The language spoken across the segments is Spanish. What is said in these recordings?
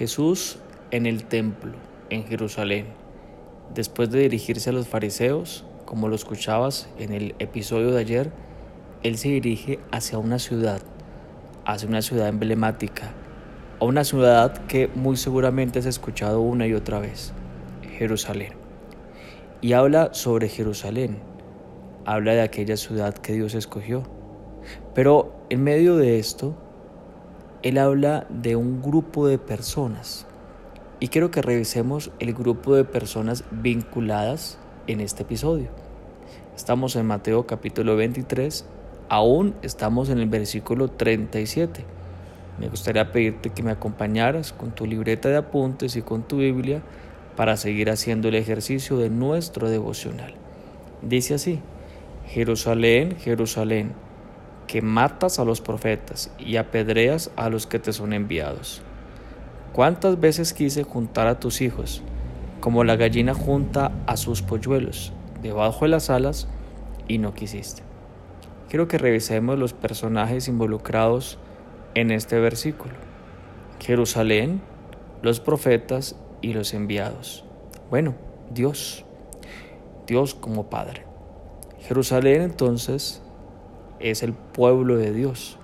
Jesús en el templo, en Jerusalén, después de dirigirse a los fariseos, como lo escuchabas en el episodio de ayer, Él se dirige hacia una ciudad, hacia una ciudad emblemática, a una ciudad que muy seguramente has escuchado una y otra vez, Jerusalén. Y habla sobre Jerusalén, habla de aquella ciudad que Dios escogió. Pero en medio de esto, Él habla de un grupo de personas. Y quiero que revisemos el grupo de personas vinculadas en este episodio. Estamos en Mateo capítulo 23, aún estamos en el versículo 37. Me gustaría pedirte que me acompañaras con tu libreta de apuntes y con tu Biblia para seguir haciendo el ejercicio de nuestro devocional. Dice así, Jerusalén, Jerusalén, que matas a los profetas y apedreas a los que te son enviados. ¿Cuántas veces quise juntar a tus hijos, como la gallina junta a sus polluelos, debajo de las alas, y no quisiste? Quiero que revisemos los personajes involucrados en este versículo. Jerusalén, los profetas y los enviados. Bueno, Dios, Dios como Padre. Jerusalén entonces es el pueblo de Dios.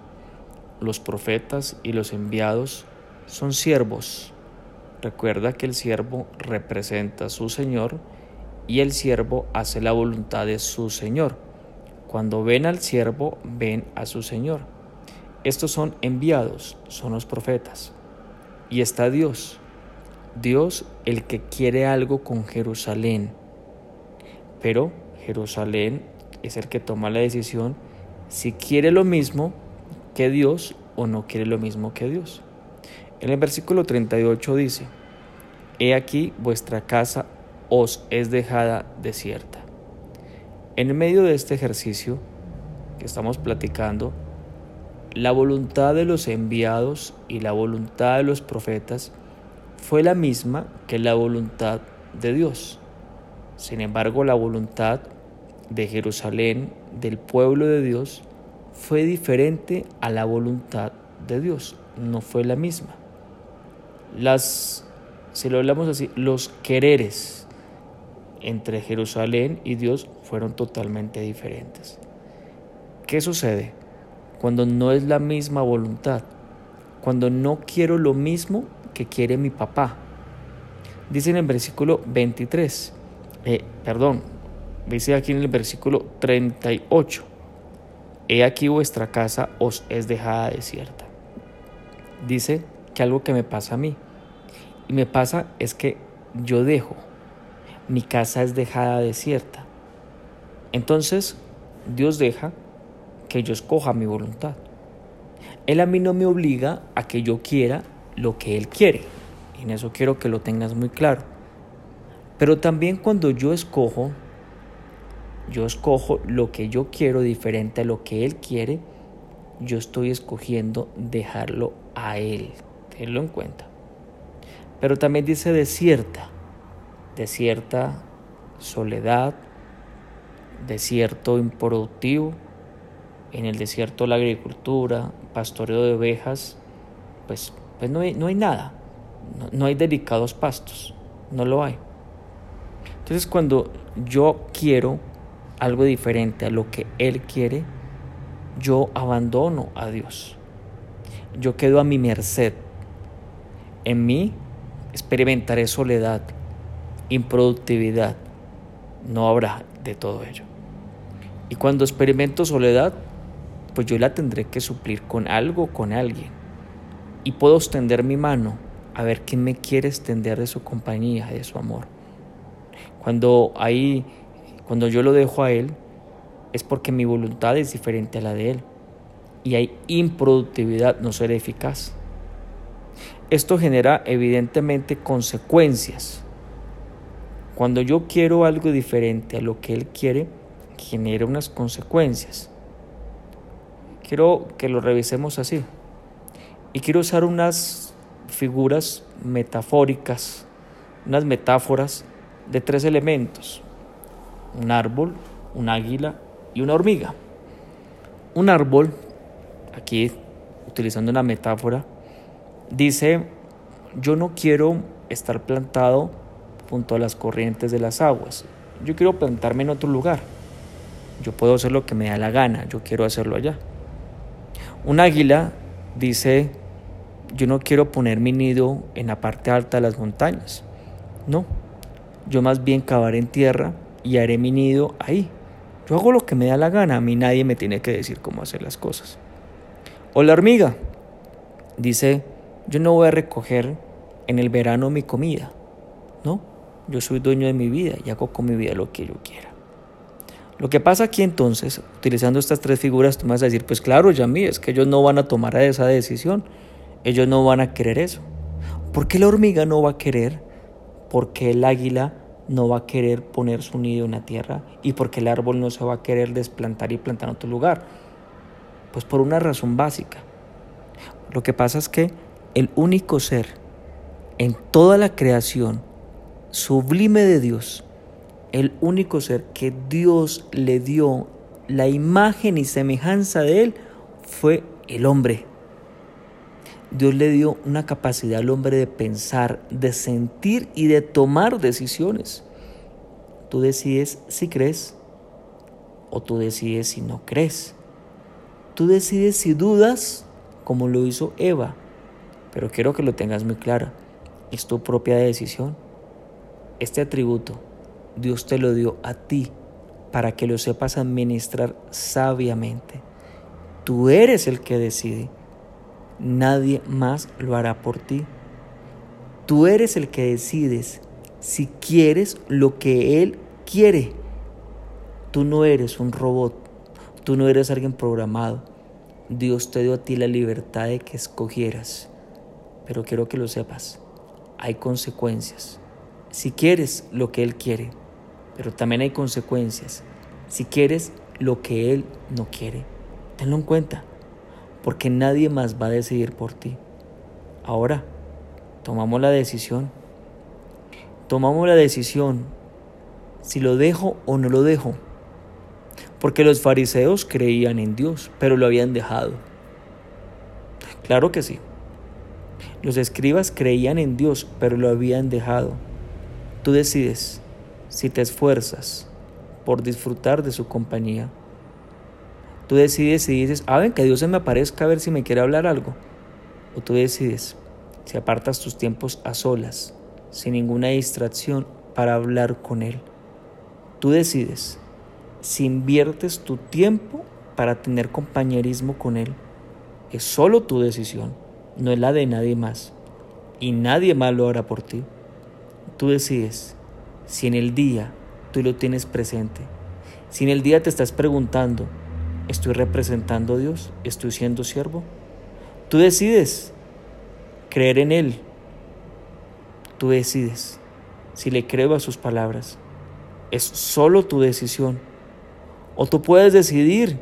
Los profetas y los enviados son siervos. Recuerda que el siervo representa a su Señor y el siervo hace la voluntad de su Señor. Cuando ven al siervo, ven a su Señor. Estos son enviados, son los profetas. Y está Dios, Dios el que quiere algo con Jerusalén. Pero Jerusalén es el que toma la decisión si quiere lo mismo que Dios o no quiere lo mismo que Dios. En el versículo 38 dice, He aquí vuestra casa os es dejada desierta. En medio de este ejercicio que estamos platicando, la voluntad de los enviados y la voluntad de los profetas fue la misma que la voluntad de Dios. Sin embargo, la voluntad de Jerusalén, del pueblo de Dios, fue diferente a la voluntad de Dios, no fue la misma. Las, si lo hablamos así, los quereres entre Jerusalén y Dios fueron totalmente diferentes. ¿Qué sucede? Cuando no es la misma voluntad, cuando no quiero lo mismo que quiere mi papá. Dice en versículo 23, eh, perdón, dice aquí en el versículo 38, He aquí vuestra casa os es dejada desierta. Dice que algo que me pasa a mí, y me pasa es que yo dejo, mi casa es dejada desierta. Entonces, Dios deja que yo escoja mi voluntad. Él a mí no me obliga a que yo quiera lo que Él quiere. En eso quiero que lo tengas muy claro. Pero también cuando yo escojo, yo escojo lo que yo quiero diferente a lo que Él quiere, yo estoy escogiendo dejarlo a Él. Tenlo en cuenta. Pero también dice desierta, desierta soledad, desierto improductivo, en el desierto la agricultura, pastoreo de ovejas, pues pues no hay, no hay nada, no, hay delicados pastos, no lo hay. Entonces cuando yo quiero algo diferente a lo que Él quiere, yo abandono a Dios. Yo quedo a mi merced. En mí experimentaré soledad, improductividad. No habrá de todo ello. Y cuando experimento soledad, pues yo la tendré que suplir con algo, con alguien y puedo extender mi mano a ver quién me quiere extender de su compañía, de su amor. Cuando ahí, cuando yo lo dejo a él, es porque mi voluntad es diferente a la de él y hay improductividad, no seré eficaz. Esto genera evidentemente consecuencias. Cuando yo quiero algo diferente a lo que él quiere, genera unas consecuencias. Quiero que lo revisemos así. Y quiero usar unas figuras metafóricas, unas metáforas de tres elementos. Un árbol, un águila y una hormiga. Un árbol, aquí utilizando una metáfora, dice yo no quiero estar plantado junto a las corrientes de las aguas. Yo quiero plantarme en otro lugar. Yo puedo hacer lo que me da la gana, yo quiero hacerlo allá. Un águila dice, yo no quiero poner mi nido en la parte alta de las montañas. No, yo más bien cavaré en tierra y haré mi nido ahí. Yo hago lo que me da la gana, a mí nadie me tiene que decir cómo hacer las cosas. O la hormiga dice, yo no voy a recoger en el verano mi comida. No, yo soy dueño de mi vida y hago con mi vida lo que yo quiera. Lo que pasa aquí entonces, utilizando estas tres figuras, tú me vas a decir, pues claro, Yami, es que ellos no van a tomar esa decisión, ellos no van a querer eso. ¿Por qué la hormiga no va a querer? ¿Por qué el águila no va a querer poner su nido en la tierra? ¿Y por qué el árbol no se va a querer desplantar y plantar en otro lugar? Pues por una razón básica. Lo que pasa es que el único ser en toda la creación sublime de Dios, el único ser que Dios le dio la imagen y semejanza de él, fue el hombre. Dios le dio una capacidad al hombre de pensar, de sentir y de tomar decisiones. Tú decides si crees o tú decides si no crees. Tú decides si dudas, como lo hizo Eva. Pero quiero que lo tengas muy claro. Es tu propia decisión. Este atributo Dios te lo dio a ti para que lo sepas administrar sabiamente. Tú eres el que decide. Nadie más lo hará por ti. Tú eres el que decides si quieres lo que Él quiere. Tú no eres un robot. Tú no eres alguien programado. Dios te dio a ti la libertad de que escogieras. Pero quiero que lo sepas. Hay consecuencias. Si quieres lo que Él quiere pero también hay consecuencias. Si quieres lo que Él no quiere, tenlo en cuenta, porque nadie más va a decidir por ti. Ahora, tomamos la decisión. Tomamos la decisión si lo dejo o no lo dejo. Porque los fariseos creían en Dios, pero lo habían dejado. Claro que sí. Los escribas creían en Dios, pero lo habían dejado. Tú decides si te esfuerzas por disfrutar de su compañía. Tú decides y dices, ah, ven, que Dios se me aparezca a ver si me quiere hablar algo. O tú decides si apartas tus tiempos a solas, sin ninguna distracción, para hablar con Él. Tú decides si inviertes tu tiempo para tener compañerismo con Él. Es solo tu decisión, no es la de nadie más. Y nadie más lo hará por ti. Tú decides si en el día tú lo tienes presente, si en el día te estás preguntando, ¿estoy representando a Dios? ¿Estoy siendo siervo? Tú decides creer en Él. Tú decides si le creo a sus palabras. Es solo tu decisión. O tú puedes decidir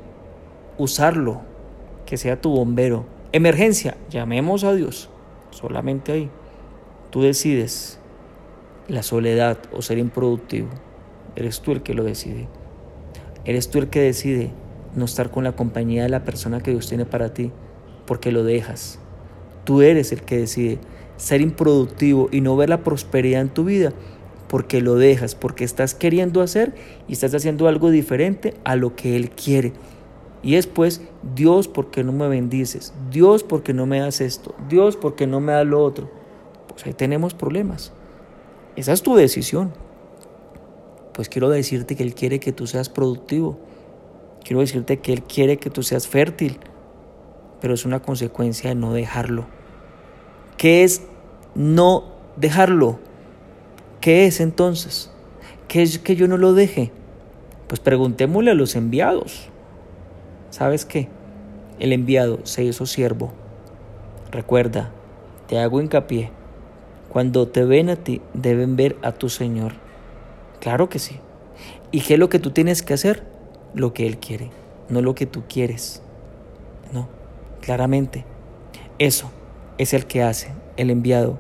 usarlo, que sea tu bombero. Emergencia, llamemos a Dios. Solamente ahí. Tú decides la soledad o ser improductivo. Eres tú el que lo decide. Eres tú el que decide no estar con la compañía de la persona que Dios tiene para ti porque lo dejas. Tú eres el que decide ser improductivo y no ver la prosperidad en tu vida porque lo dejas, porque estás queriendo hacer y estás haciendo algo diferente a lo que Él quiere. Y después, Dios, ¿por qué no me bendices? Dios, ¿por qué no me das esto? Dios, ¿por qué no me das lo otro? Pues ahí tenemos problemas. Esa es tu decisión. Pues quiero decirte que Él quiere que tú seas productivo. Quiero decirte que Él quiere que tú seas fértil. Pero es una consecuencia de no dejarlo. ¿Qué es no dejarlo? ¿Qué es entonces? ¿Qué es que yo no lo deje? Pues preguntémosle a los enviados. ¿Sabes qué? El enviado se hizo siervo. Recuerda, te hago hincapié cuando te ven a ti, deben ver a tu Señor. Claro que sí. ¿Y qué es lo que tú tienes que hacer? Lo que Él quiere, no lo que tú quieres. No, claramente. Eso es el que hace, el enviado.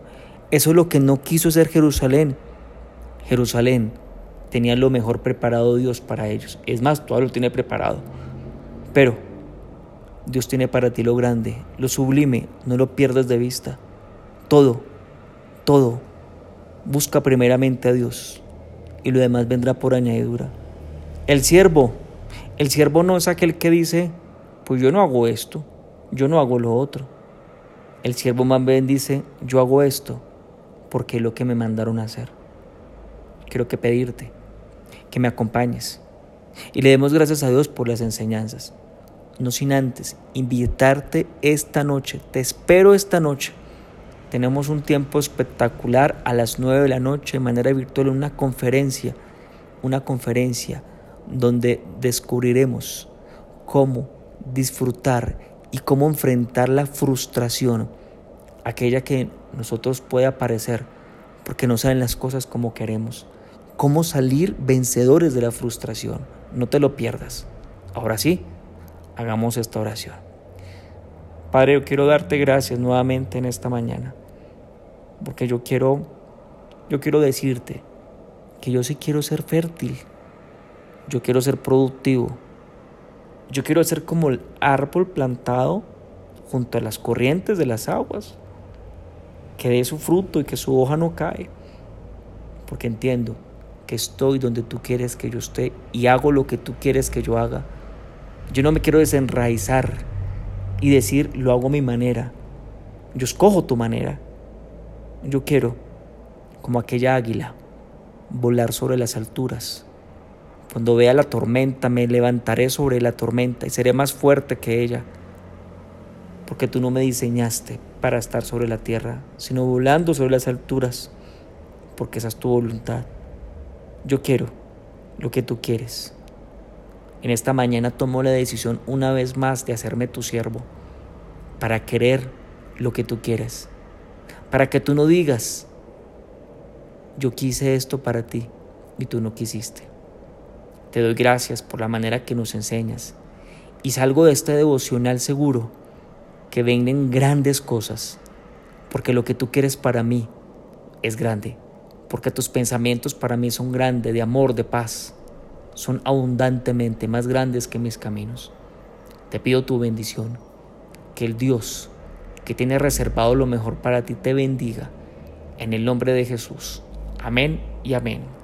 Eso es lo que no quiso ser Jerusalén. Jerusalén tenía lo mejor preparado Dios para ellos. Es más, todo lo tiene preparado. Pero Dios tiene para ti lo grande, lo sublime, no lo pierdas de vista. Todo todo. Busca primeramente a Dios y lo demás vendrá por añadidura. El siervo, el siervo no es aquel que dice, pues yo no hago esto, yo no hago lo otro. El siervo más bien dice, yo hago esto porque es lo que me mandaron hacer. Quiero que pedirte que me acompañes y le demos gracias a Dios por las enseñanzas. No sin antes invitarte esta noche, te espero esta noche. Tenemos un tiempo espectacular a las 9 de la noche de manera virtual, una conferencia, una conferencia donde descubriremos cómo disfrutar y cómo enfrentar la frustración, aquella que nosotros puede aparecer porque no saben las cosas como queremos. Cómo salir vencedores de la frustración. No te lo pierdas. Ahora sí, hagamos esta oración. Padre, yo quiero darte gracias nuevamente en esta mañana, porque yo quiero, yo quiero decirte que yo sí quiero ser fértil, yo quiero ser productivo, yo quiero ser como el árbol plantado junto a las corrientes de las aguas, que dé su fruto y que su hoja no cae, porque entiendo que estoy donde tú quieres que yo esté y hago lo que tú quieres que yo haga. Yo no me quiero desenraizar y decir lo hago a mi manera. Yo escojo tu manera. Yo quiero, como aquella águila, volar sobre las alturas. Cuando vea la tormenta, me levantaré sobre la tormenta y seré más fuerte que ella. Porque tú no me diseñaste para estar sobre la tierra, sino volando sobre las alturas, porque esa es tu voluntad. Yo quiero lo que tú quieres. En esta mañana tomo la decisión una vez más de hacerme tu siervo, para querer lo que tú quieres, para que tú no digas, yo quise esto para ti y tú no quisiste. Te doy gracias por la manera que nos enseñas y salgo de este devocional seguro que vengan grandes cosas, porque lo que tú quieres para mí es grande, porque tus pensamientos para mí son grandes, de amor, de paz son abundantemente más grandes que mis caminos. Te pido tu bendición, que el Dios que tiene reservado lo mejor para ti te bendiga. En el nombre de Jesús. Amén y amén.